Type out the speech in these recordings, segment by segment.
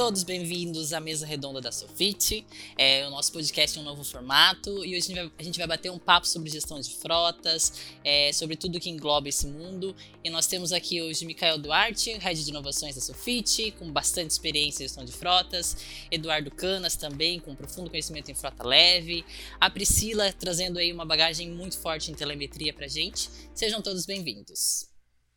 todos bem-vindos à mesa redonda da Sofit. É o nosso podcast em um novo formato e hoje a gente vai, a gente vai bater um papo sobre gestão de frotas, é, sobre tudo que engloba esse mundo. E nós temos aqui hoje Mikael Duarte, head de inovações da Sofit, com bastante experiência em gestão de frotas, Eduardo Canas também, com profundo conhecimento em frota leve, a Priscila trazendo aí uma bagagem muito forte em telemetria pra gente. Sejam todos bem-vindos.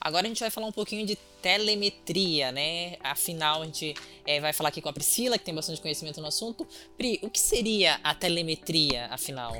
Agora a gente vai falar um pouquinho de telemetria, né? Afinal, a gente é, vai falar aqui com a Priscila, que tem bastante conhecimento no assunto. Pri, o que seria a telemetria, afinal?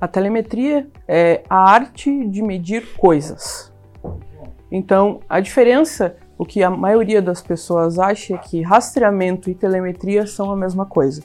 A telemetria é a arte de medir coisas. Então, a diferença, o que a maioria das pessoas acha é que rastreamento e telemetria são a mesma coisa,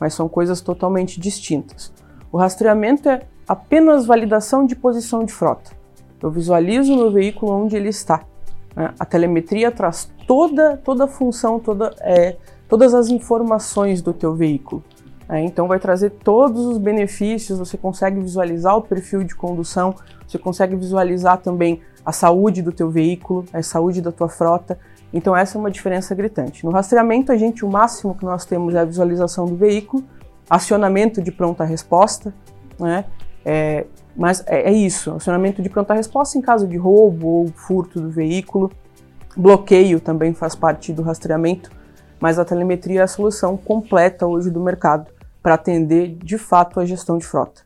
mas são coisas totalmente distintas. O rastreamento é apenas validação de posição de frota. Eu visualizo o meu veículo onde ele está. Né? A telemetria traz toda, toda a função, toda, é, todas as informações do teu veículo. É, então vai trazer todos os benefícios, você consegue visualizar o perfil de condução, você consegue visualizar também a saúde do teu veículo, a saúde da tua frota. Então essa é uma diferença gritante. No rastreamento, a gente o máximo que nós temos é a visualização do veículo, acionamento de pronta resposta, né? É, mas é, é isso, acionamento de pronta resposta em caso de roubo ou furto do veículo. Bloqueio também faz parte do rastreamento, mas a telemetria é a solução completa hoje do mercado para atender de fato a gestão de frota.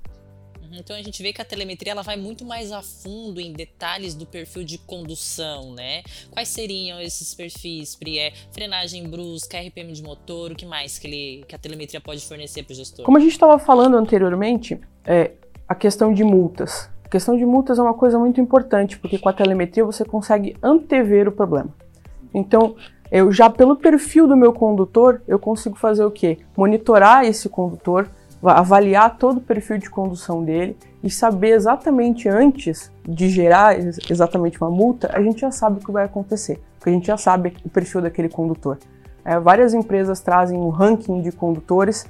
Uhum, então a gente vê que a telemetria ela vai muito mais a fundo em detalhes do perfil de condução, né? Quais seriam esses perfis, Pri? É frenagem brusca, RPM de motor, o que mais que, ele, que a telemetria pode fornecer para o gestor? Como a gente estava falando anteriormente, é, a questão de multas. A questão de multas é uma coisa muito importante, porque com a telemetria você consegue antever o problema. Então, eu já pelo perfil do meu condutor, eu consigo fazer o quê? Monitorar esse condutor, avaliar todo o perfil de condução dele e saber exatamente antes de gerar exatamente uma multa, a gente já sabe o que vai acontecer, porque a gente já sabe o perfil daquele condutor. É, várias empresas trazem um ranking de condutores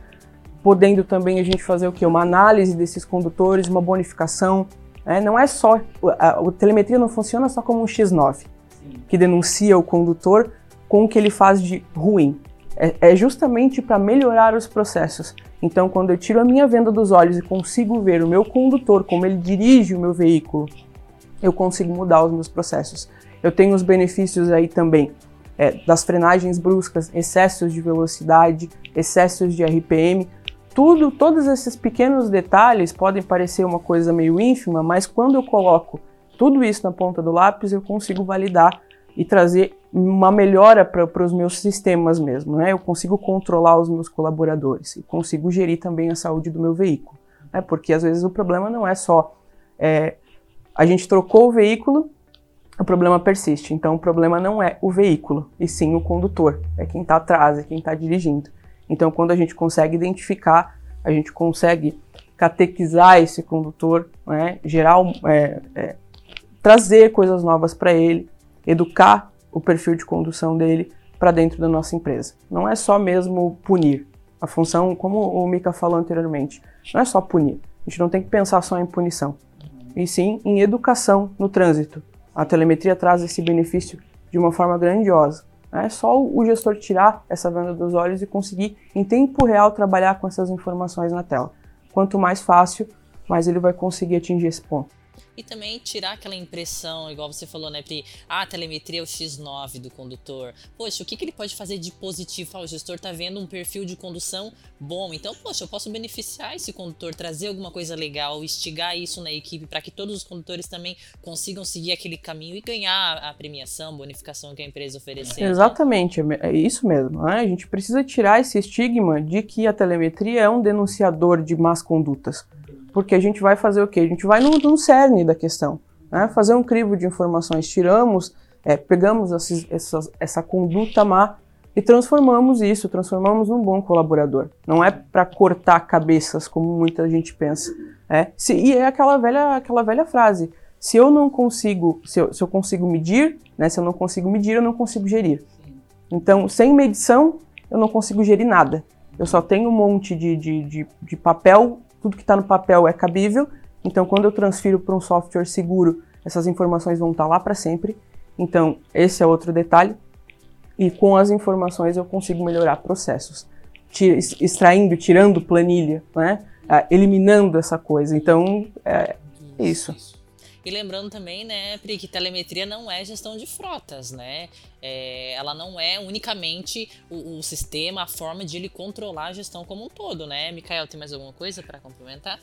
podendo também a gente fazer o que? Uma análise desses condutores, uma bonificação. Né? Não é só. A, a, telemetria não funciona só como um X9, Sim. que denuncia o condutor com o que ele faz de ruim. É, é justamente para melhorar os processos. Então, quando eu tiro a minha venda dos olhos e consigo ver o meu condutor, como ele dirige o meu veículo, eu consigo mudar os meus processos. Eu tenho os benefícios aí também é, das frenagens bruscas, excessos de velocidade, excessos de RPM, tudo, todos esses pequenos detalhes podem parecer uma coisa meio ínfima, mas quando eu coloco tudo isso na ponta do lápis, eu consigo validar e trazer uma melhora para os meus sistemas mesmo, né? Eu consigo controlar os meus colaboradores e consigo gerir também a saúde do meu veículo, né? Porque às vezes o problema não é só é, a gente trocou o veículo, o problema persiste. Então o problema não é o veículo, e sim o condutor, é quem está atrás, é quem está dirigindo. Então, quando a gente consegue identificar, a gente consegue catequizar esse condutor, né, gerar, é, é, trazer coisas novas para ele, educar o perfil de condução dele para dentro da nossa empresa. Não é só mesmo punir. A função, como o Mika falou anteriormente, não é só punir. A gente não tem que pensar só em punição, e sim em educação no trânsito. A telemetria traz esse benefício de uma forma grandiosa. É só o gestor tirar essa venda dos olhos e conseguir, em tempo real, trabalhar com essas informações na tela. Quanto mais fácil, mais ele vai conseguir atingir esse ponto e também tirar aquela impressão, igual você falou, né, Pri? Ah, a telemetria é o X9 do condutor. Poxa, o que, que ele pode fazer de positivo? Ah, o gestor tá vendo um perfil de condução bom, então, poxa, eu posso beneficiar esse condutor, trazer alguma coisa legal, instigar isso na equipe para que todos os condutores também consigam seguir aquele caminho e ganhar a premiação, bonificação que a empresa oferecer. Exatamente, é isso mesmo. Né? A gente precisa tirar esse estigma de que a telemetria é um denunciador de más condutas. Porque a gente vai fazer o quê? A gente vai no, no cerne da questão, né? fazer um crivo de informações, tiramos, é, pegamos esses, essas, essa conduta má e transformamos isso, transformamos num bom colaborador. Não é para cortar cabeças, como muita gente pensa. É, se, e é aquela velha, aquela velha frase, se eu não consigo, se eu, se eu consigo medir, né, se eu não consigo medir, eu não consigo gerir. Então, sem medição, eu não consigo gerir nada. Eu só tenho um monte de, de, de, de papel tudo que está no papel é cabível, então quando eu transfiro para um software seguro, essas informações vão estar tá lá para sempre. Então, esse é outro detalhe. e com as informações eu consigo melhorar processos, tira, extraindo, tirando planilha, né? Ah, eliminando essa coisa. Então, é isso. E lembrando também, né, Pri, que telemetria não é gestão de frotas, né? É, ela não é unicamente o, o, sistema, a forma de ele controlar a gestão como um todo, né? Mikael, tem mais alguma coisa para complementar?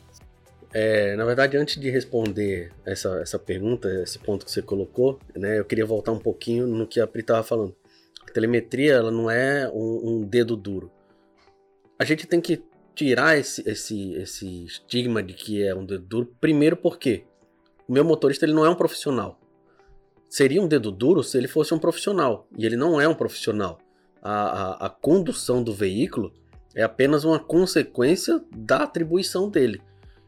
É, na verdade, antes de responder essa, essa pergunta, esse ponto que você colocou, né, eu queria voltar um pouquinho no que a Pri estava falando. A telemetria ela não é um, um dedo duro. A gente tem que tirar esse, esse, esse estigma de que é um dedo duro, primeiro porque meu motorista ele não é um profissional. Seria um dedo duro se ele fosse um profissional. E ele não é um profissional. A, a, a condução do veículo é apenas uma consequência da atribuição dele.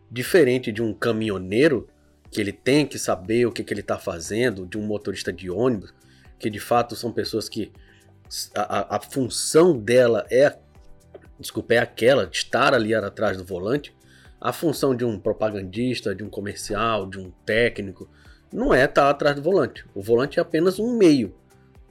Diferente de um caminhoneiro, que ele tem que saber o que, que ele está fazendo, de um motorista de ônibus, que de fato são pessoas que a, a função dela é, desculpa, é aquela, de estar ali atrás do volante, a função de um propagandista, de um comercial, de um técnico, não é estar atrás do volante. O volante é apenas um meio.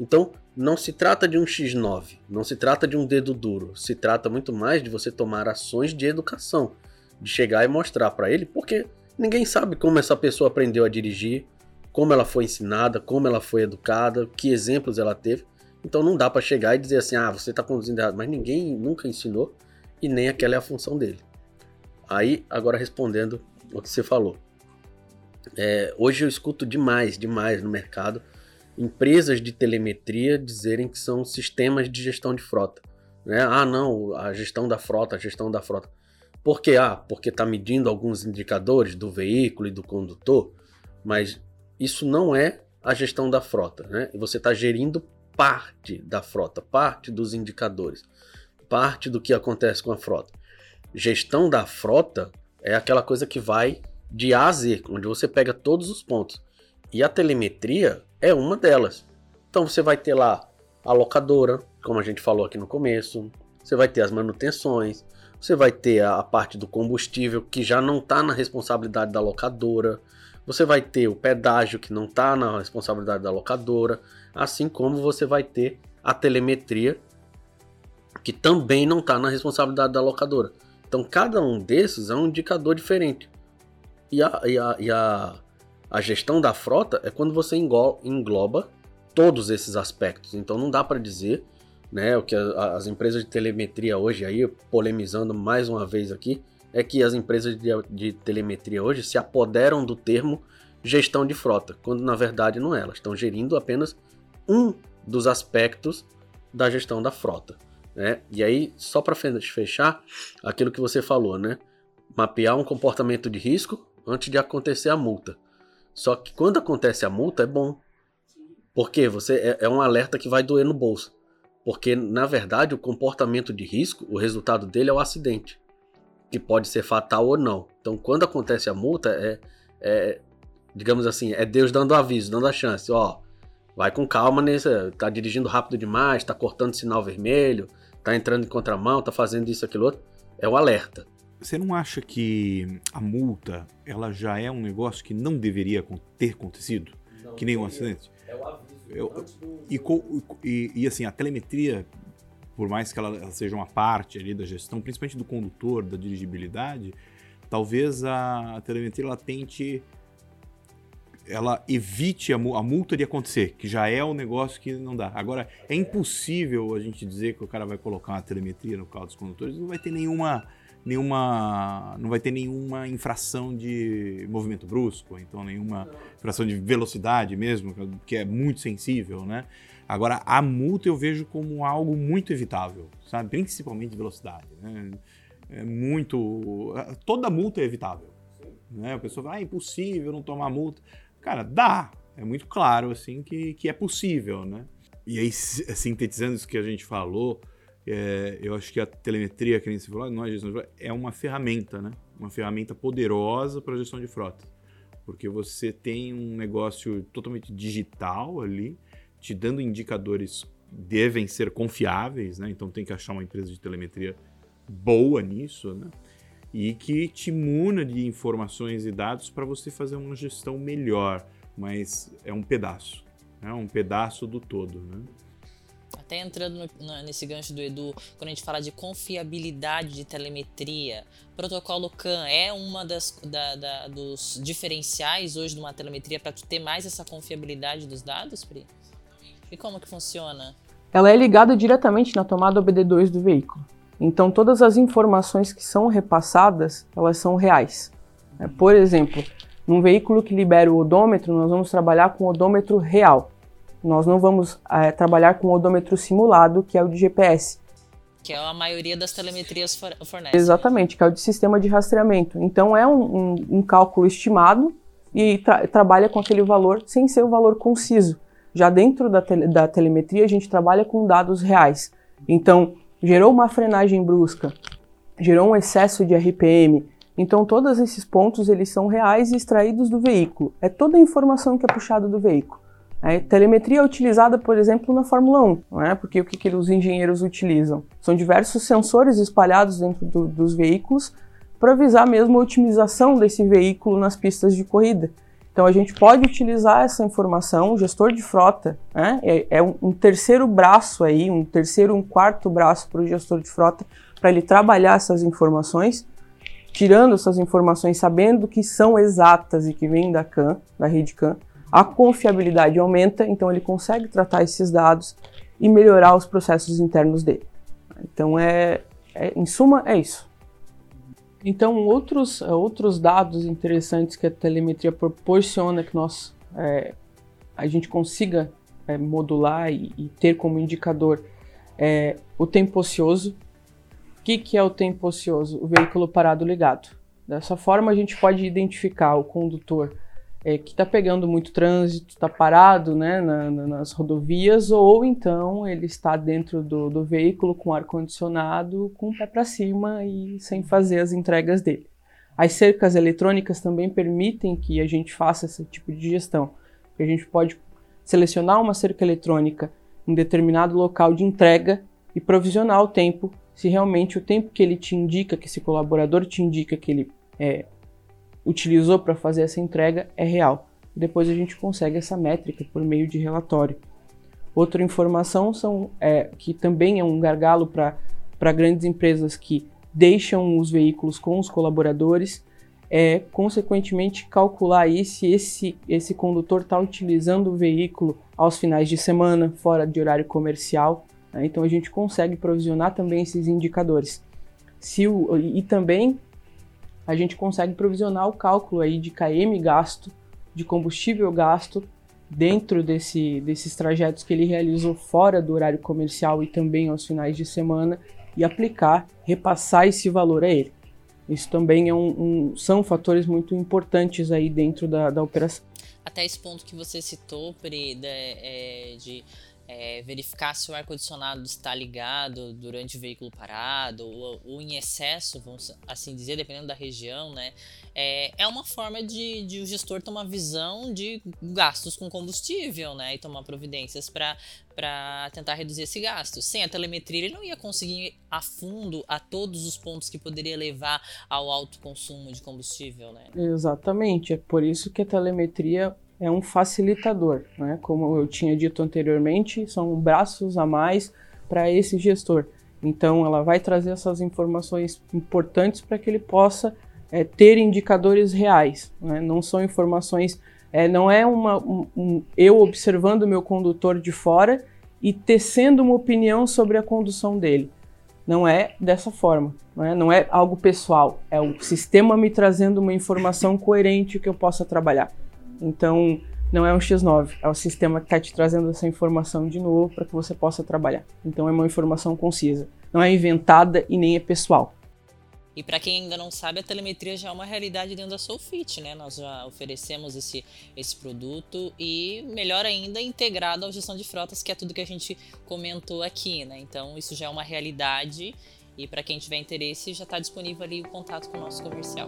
Então, não se trata de um X9, não se trata de um dedo duro, se trata muito mais de você tomar ações de educação, de chegar e mostrar para ele, porque ninguém sabe como essa pessoa aprendeu a dirigir, como ela foi ensinada, como ela foi educada, que exemplos ela teve. Então não dá para chegar e dizer assim: "Ah, você está conduzindo errado", mas ninguém nunca ensinou e nem aquela é a função dele. Aí, agora respondendo o que você falou. É, hoje eu escuto demais, demais no mercado, empresas de telemetria dizerem que são sistemas de gestão de frota. Né? Ah, não, a gestão da frota, a gestão da frota. Por quê? Ah, porque está medindo alguns indicadores do veículo e do condutor, mas isso não é a gestão da frota. Né? Você está gerindo parte da frota, parte dos indicadores, parte do que acontece com a frota gestão da frota é aquela coisa que vai de A a Z, onde você pega todos os pontos. E a telemetria é uma delas. Então você vai ter lá a locadora, como a gente falou aqui no começo, você vai ter as manutenções, você vai ter a parte do combustível que já não está na responsabilidade da locadora, você vai ter o pedágio que não está na responsabilidade da locadora, assim como você vai ter a telemetria que também não está na responsabilidade da locadora. Então cada um desses é um indicador diferente. E a, e a, e a, a gestão da frota é quando você engloba todos esses aspectos. Então não dá para dizer né, o que as empresas de telemetria hoje, aí polemizando mais uma vez aqui, é que as empresas de, de telemetria hoje se apoderam do termo gestão de frota, quando na verdade não é, elas estão gerindo apenas um dos aspectos da gestão da frota. Né? E aí, só para fechar, aquilo que você falou, né? Mapear um comportamento de risco antes de acontecer a multa. Só que quando acontece a multa é bom. Porque você é, é um alerta que vai doer no bolso. Porque, na verdade, o comportamento de risco, o resultado dele é o acidente. Que pode ser fatal ou não. Então, quando acontece a multa, é, é digamos assim, é Deus dando aviso, dando a chance. Ó, vai com calma, nesse, tá dirigindo rápido demais, tá cortando sinal vermelho, tá entrando em contramão, tá fazendo isso, aquilo outro, é o alerta. Você não acha que a multa ela já é um negócio que não deveria ter acontecido? Não, que nem um acidente? É o aviso. Eu, e, e, e, assim, a telemetria, por mais que ela, ela, seja uma parte ali da gestão, principalmente do condutor, da dirigibilidade, talvez a, a telemetria ela tente ela evite a, a, multa de acontecer, que já é um negócio que não dá. Agora, é impossível a gente dizer que o cara vai colocar uma telemetria no carro dos condutores, não vai ter nenhuma nenhuma não vai ter nenhuma infração de movimento brusco, então nenhuma infração de velocidade mesmo, que é muito sensível, né? Agora, a multa eu vejo como algo muito evitável, sabe? Principalmente velocidade, né? É muito toda multa é evitável. Né? A pessoa vai, ah, é impossível não tomar multa. Cara, dá. É muito claro, assim, que, que é possível, né? E aí, sintetizando isso que a gente falou, é, eu acho que a telemetria, que nem você falou, não é gestão de frota, é uma ferramenta, né? Uma ferramenta poderosa para gestão de frota. Porque você tem um negócio totalmente digital ali, te dando indicadores devem ser confiáveis, né? Então tem que achar uma empresa de telemetria boa nisso, né? E que te muna de informações e dados para você fazer uma gestão melhor, mas é um pedaço, é um pedaço do todo, né? Até entrando no, nesse gancho do Edu, quando a gente fala de confiabilidade de telemetria, protocolo CAN é uma das da, da, dos diferenciais hoje de uma telemetria para ter mais essa confiabilidade dos dados, Pri? E como que funciona? Ela é ligada diretamente na tomada OBD2 do veículo. Então todas as informações que são repassadas, elas são reais. É, por exemplo, num veículo que libera o odômetro, nós vamos trabalhar com o odômetro real. Nós não vamos é, trabalhar com o odômetro simulado, que é o de GPS. Que é a maioria das telemetrias fornece. Exatamente, que é o de sistema de rastreamento. Então é um, um, um cálculo estimado e tra trabalha com aquele valor sem ser um valor conciso. Já dentro da, te da telemetria, a gente trabalha com dados reais. Então, gerou uma frenagem brusca, gerou um excesso de RPM. Então, todos esses pontos eles são reais e extraídos do veículo. É toda a informação que é puxada do veículo. É, telemetria é utilizada, por exemplo, na Fórmula 1, não é? porque o que, que os engenheiros utilizam? São diversos sensores espalhados dentro do, dos veículos para visar mesmo a otimização desse veículo nas pistas de corrida. Então a gente pode utilizar essa informação, o gestor de frota né? é, é um, terceiro braço aí, um terceiro, um quarto braço para o gestor de frota, para ele trabalhar essas informações, tirando essas informações, sabendo que são exatas e que vêm da CAN, da rede CAN, a confiabilidade aumenta, então ele consegue tratar esses dados e melhorar os processos internos dele. Então, é, é em suma, é isso. Então, outros, outros dados interessantes que a telemetria proporciona que nós, é, a gente consiga é, modular e, e, ter como indicador é o tempo ocioso. O que, que é o tempo ocioso? O veículo parado ligado. Dessa forma, a gente pode identificar o condutor é, que está pegando muito trânsito, está parado né, na, na, nas rodovias, ou então ele está dentro do, do veículo com ar-condicionado, com o pé para cima e sem fazer as entregas dele. As cercas eletrônicas também permitem que a gente faça esse tipo de gestão. A gente pode selecionar uma cerca eletrônica em determinado local de entrega e provisionar o tempo, se realmente o tempo que ele te indica, que esse colaborador te indica que ele é, utilizou para fazer essa entrega é real. Depois a gente consegue essa métrica por meio de relatório. Outra informação são, é, que também é um gargalo para grandes empresas que deixam os veículos com os colaboradores, é consequentemente calcular aí se esse, esse condutor está utilizando o veículo aos finais de semana, fora de horário comercial. Né? Então a gente consegue provisionar também esses indicadores. Se o, e também a gente consegue provisionar o cálculo aí de KM gasto, de combustível gasto dentro desse, desses trajetos que ele realizou fora do horário comercial e também aos finais de semana e aplicar, repassar esse valor a ele. Isso também é um, um, são fatores muito importantes aí dentro da, da operação. Até esse ponto que você citou, Pri, é, de é, verificar se o ar-condicionado está ligado durante o veículo parado ou, ou, em excesso, vamos assim dizer, dependendo da região, né? É, é uma forma de, de, o gestor uma visão de gastos com combustível, né? E tomar providências para tentar reduzir esse gasto. Sem a telemetria, ele não ia conseguir ir a fundo a todos os pontos que poderia levar ao alto consumo de combustível, né? Exatamente. É por isso que a telemetria é um facilitador, né? Como eu tinha dito anteriormente, são braços a mais para esse gestor. Então, ela vai trazer essas informações importantes para que ele possa é, ter indicadores reais. Né? Não são informações, é, não é uma, um, um, eu observando meu condutor de fora e tecendo uma opinião sobre a condução dele. Não é dessa forma, não é, não é algo pessoal, é o sistema me trazendo uma informação coerente que eu possa trabalhar. Então, não é um X9, é o sistema que está te trazendo essa informação de novo para que você possa trabalhar. Então, é uma informação concisa. Não é inventada e nem é pessoal. E para quem ainda não sabe, a telemetria já é uma realidade dentro da Soulfit, né? Nós já oferecemos esse, esse produto e, melhor ainda, integrado à gestão de frotas, que é tudo que a gente comentou aqui, né? Então, isso já é uma realidade e para quem tiver interesse, já está disponível ali o contato com o nosso comercial.